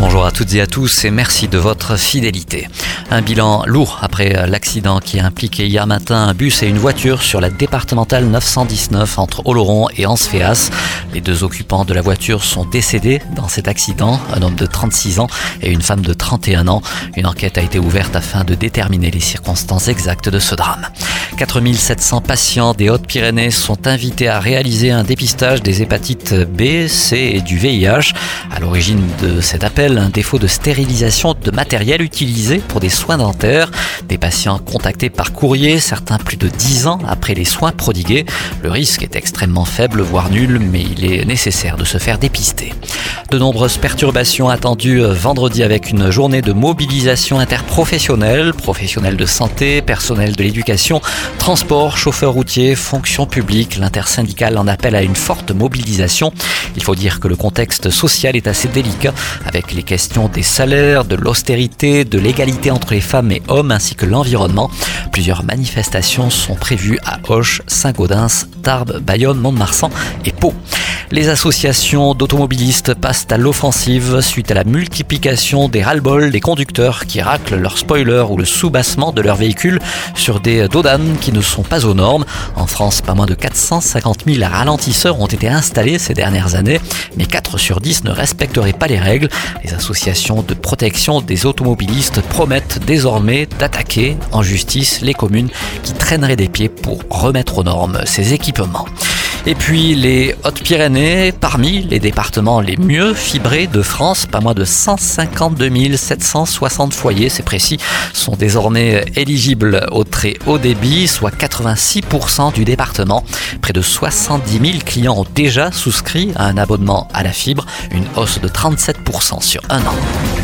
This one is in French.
Bonjour à toutes et à tous et merci de votre fidélité. Un bilan lourd après l'accident qui a impliqué hier matin un bus et une voiture sur la départementale 919 entre Oloron et Ansféas. Les deux occupants de la voiture sont décédés dans cet accident, un homme de 36 ans et une femme de 31 ans. Une enquête a été ouverte afin de déterminer les circonstances exactes de ce drame. 4700 patients des Hautes-Pyrénées sont invités à réaliser un dépistage des hépatites B, C et du VIH. À l'origine de cet appel, un défaut de stérilisation de matériel utilisé pour des soins dentaires. Des patients contactés par courrier, certains plus de 10 ans après les soins prodigués. Le risque est extrêmement faible, voire nul, mais il est nécessaire de se faire dépister. De nombreuses perturbations attendues vendredi avec une journée de mobilisation interprofessionnelle, professionnels de santé, personnel de l'éducation, transport, chauffeurs routiers, fonction publique. L'intersyndicale en appelle à une forte mobilisation. Il faut dire que le contexte social est assez délicat avec les questions des salaires, de l'austérité, de l'égalité entre les femmes et hommes ainsi que l'environnement. Plusieurs manifestations sont prévues à Hoche, Saint-Gaudens, Tarbes, Bayonne, Mont-de-Marsan et Pau. Les associations d'automobilistes passent à l'offensive suite à la multiplication des ras-le-bol des conducteurs qui raclent leur spoiler ou le soubassement de leur véhicule sur des dodanes qui ne sont pas aux normes. En France, pas moins de 450 000 ralentisseurs ont été installés ces dernières mais 4 sur 10 ne respecteraient pas les règles. Les associations de protection des automobilistes promettent désormais d'attaquer en justice les communes qui traîneraient des pieds pour remettre aux normes ces équipements. Et puis les Hautes-Pyrénées, parmi les départements les mieux fibrés de France, pas moins de 152 760 foyers, c'est précis, sont désormais éligibles au très haut débit, soit 86% du département. Près de 70 000 clients ont déjà souscrit à un abonnement à la fibre, une hausse de 37% sur un an.